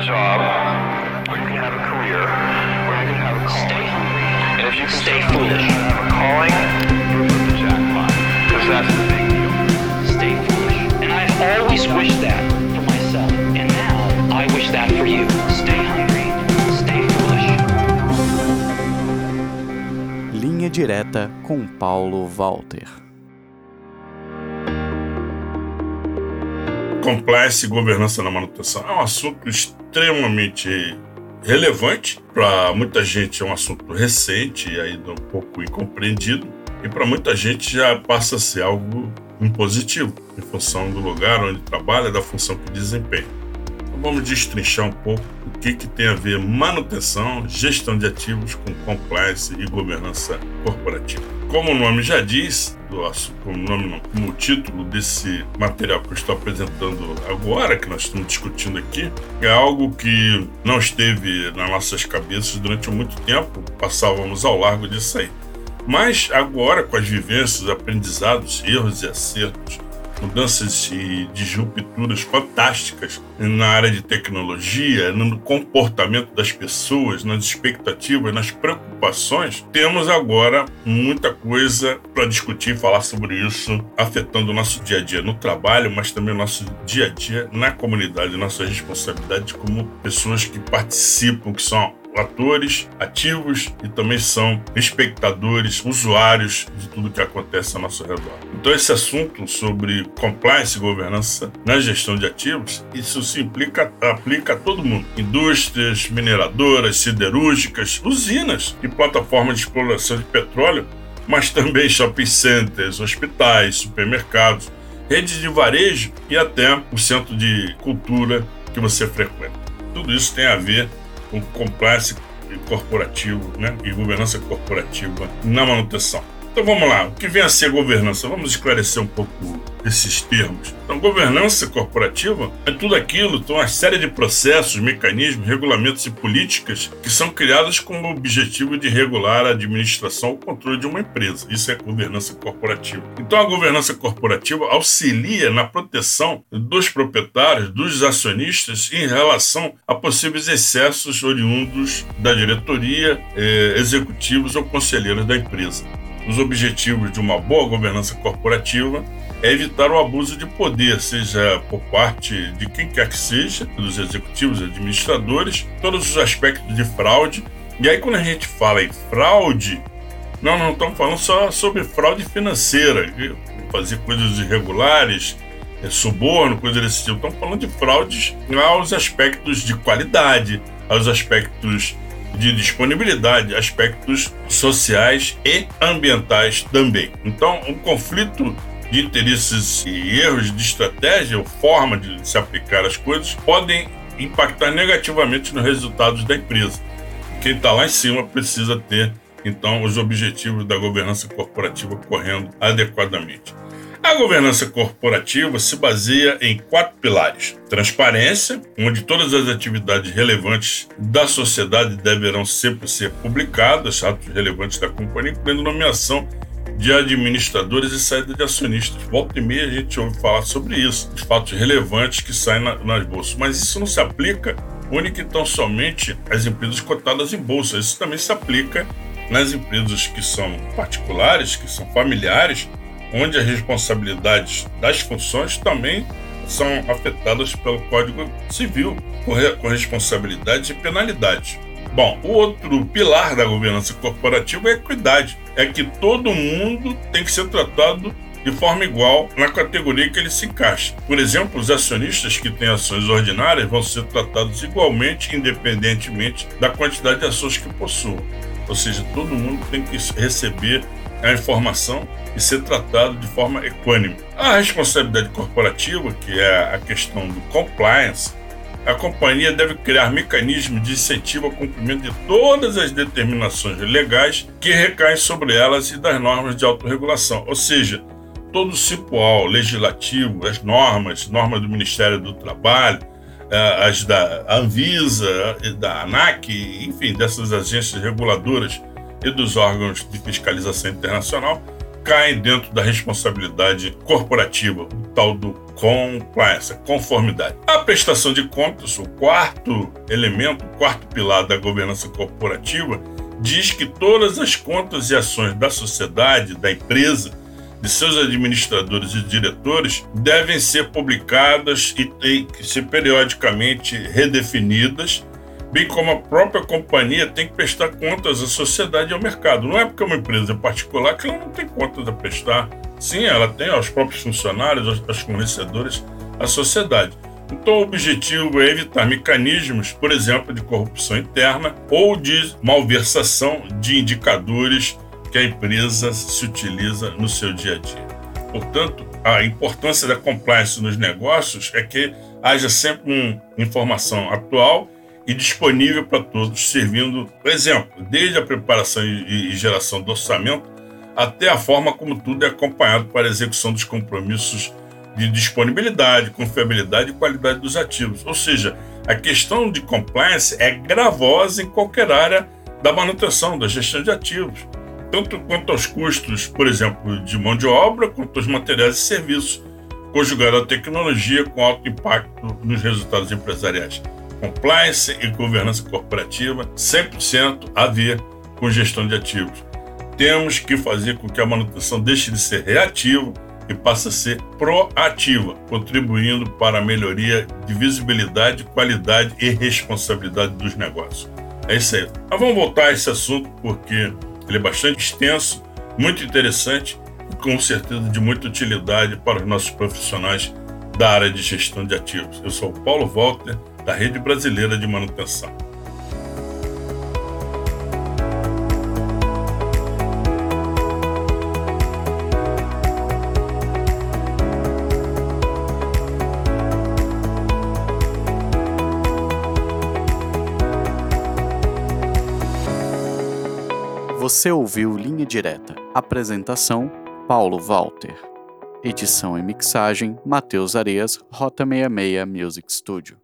a job, or you can have a career, or you can have a calling. Stay hungry. And if you can Stay foolish. have a calling, you've hit the jackpot. Because that's the big deal. Stay foolish. And I've always wished that for myself. And now I wish that for you. Stay hungry. Stay foolish. Linha Direta com Paulo Walter. Compliance e governança na manutenção é um assunto extremamente relevante. Para muita gente é um assunto recente e ainda um pouco incompreendido. E para muita gente já passa a ser algo impositivo, em função do lugar onde trabalha, da função que desempenha. Vamos destrinchar um pouco o que, que tem a ver manutenção, gestão de ativos com compliance e governança corporativa. Como o nome já diz, como nome não, como o título desse material que eu estou apresentando agora, que nós estamos discutindo aqui, é algo que não esteve nas nossas cabeças durante muito tempo, passávamos ao largo disso aí. Mas agora, com as vivências, aprendizados, erros e acertos, mudanças e disrupturas fantásticas na área de tecnologia, no comportamento das pessoas, nas expectativas, nas preocupações, temos agora muita coisa para discutir e falar sobre isso, afetando o nosso dia a dia no trabalho, mas também o nosso dia a dia na comunidade, nossa responsabilidade como pessoas que participam, que são atores ativos e também são espectadores, usuários de tudo que acontece ao nosso redor. Então esse assunto sobre compliance e governança na gestão de ativos, isso se implica, aplica a todo mundo. Indústrias, mineradoras, siderúrgicas, usinas e plataformas de exploração de petróleo, mas também shopping centers, hospitais, supermercados, redes de varejo e até o centro de cultura que você frequenta. Tudo isso tem a ver com compliance corporativo né, e governança corporativa na manutenção. Então vamos lá, o que vem a ser governança? Vamos esclarecer um pouco esses termos. Então, governança corporativa é tudo aquilo, então, uma série de processos, mecanismos, regulamentos e políticas que são criados com o objetivo de regular a administração ou controle de uma empresa. Isso é governança corporativa. Então, a governança corporativa auxilia na proteção dos proprietários, dos acionistas em relação a possíveis excessos oriundos da diretoria, eh, executivos ou conselheiros da empresa. Os objetivos de uma boa governança corporativa é evitar o abuso de poder, seja por parte de quem quer que seja, dos executivos, administradores, todos os aspectos de fraude. E aí, quando a gente fala em fraude, nós não estamos falando só sobre fraude financeira, fazer coisas irregulares, é, suborno, coisas desse tipo. Estamos falando de fraudes aos aspectos de qualidade, aos aspectos de disponibilidade, aspectos sociais e ambientais também. Então, um conflito de interesses e erros de estratégia ou forma de se aplicar as coisas podem impactar negativamente nos resultados da empresa. Quem está lá em cima precisa ter, então, os objetivos da governança corporativa correndo adequadamente. A governança corporativa se baseia em quatro pilares: transparência, onde todas as atividades relevantes da sociedade deverão sempre ser publicadas, atos relevantes da companhia, incluindo nomeação de administradores e saída de acionistas. Volta e meia a gente ouve falar sobre isso, os fatos relevantes que saem na, nas bolsas. Mas isso não se aplica única e tão somente às empresas cotadas em bolsa. Isso também se aplica nas empresas que são particulares, que são familiares, onde as responsabilidades das funções também são afetadas pelo Código Civil, com, re, com responsabilidades e penalidades. Bom, o outro pilar da governança corporativa é a equidade. É que todo mundo tem que ser tratado de forma igual na categoria que ele se encaixa. Por exemplo, os acionistas que têm ações ordinárias vão ser tratados igualmente, independentemente da quantidade de ações que possuam. Ou seja, todo mundo tem que receber a informação e ser tratado de forma equânime. A responsabilidade corporativa, que é a questão do compliance, a companhia deve criar mecanismos de incentivo ao cumprimento de todas as determinações legais que recaem sobre elas e das normas de autorregulação, ou seja, todo o cipoal legislativo, as normas, normas do Ministério do Trabalho, as da Anvisa, da ANAC, enfim, dessas agências reguladoras e dos órgãos de fiscalização internacional, caem dentro da responsabilidade corporativa, o tal do compliance, conformidade. A prestação de contas, o quarto elemento, o quarto pilar da governança corporativa, diz que todas as contas e ações da sociedade, da empresa, de seus administradores e diretores devem ser publicadas e que ser periodicamente redefinidas, bem como a própria companhia tem que prestar contas à sociedade e ao mercado. Não é porque é uma empresa particular que ela não tem contas a prestar. Sim, ela tem aos próprios funcionários, aos, fornecedores, à sociedade. Então, o objetivo é evitar mecanismos, por exemplo, de corrupção interna ou de malversação de indicadores que a empresa se utiliza no seu dia a dia. Portanto, a importância da compliance nos negócios é que haja sempre uma informação atual e disponível para todos, servindo, por exemplo, desde a preparação e geração do orçamento até a forma como tudo é acompanhado para a execução dos compromissos de disponibilidade, confiabilidade e qualidade dos ativos. Ou seja, a questão de compliance é gravosa em qualquer área da manutenção, da gestão de ativos, tanto quanto aos custos, por exemplo, de mão de obra, quanto aos materiais e serviços, conjugado à tecnologia com alto impacto nos resultados empresariais. Compliance e governança corporativa 100% a ver com gestão de ativos. Temos que fazer com que a manutenção deixe de ser reativa e passa a ser proativa, contribuindo para a melhoria de visibilidade, qualidade e responsabilidade dos negócios. É isso aí. Mas vamos voltar a esse assunto porque ele é bastante extenso, muito interessante e com certeza de muita utilidade para os nossos profissionais da área de gestão de ativos. Eu sou o Paulo Walter, da Rede Brasileira de Manutenção. Você ouviu Linha Direta. Apresentação: Paulo Walter. Edição e mixagem: Matheus Areias, Rota 66 Music Studio.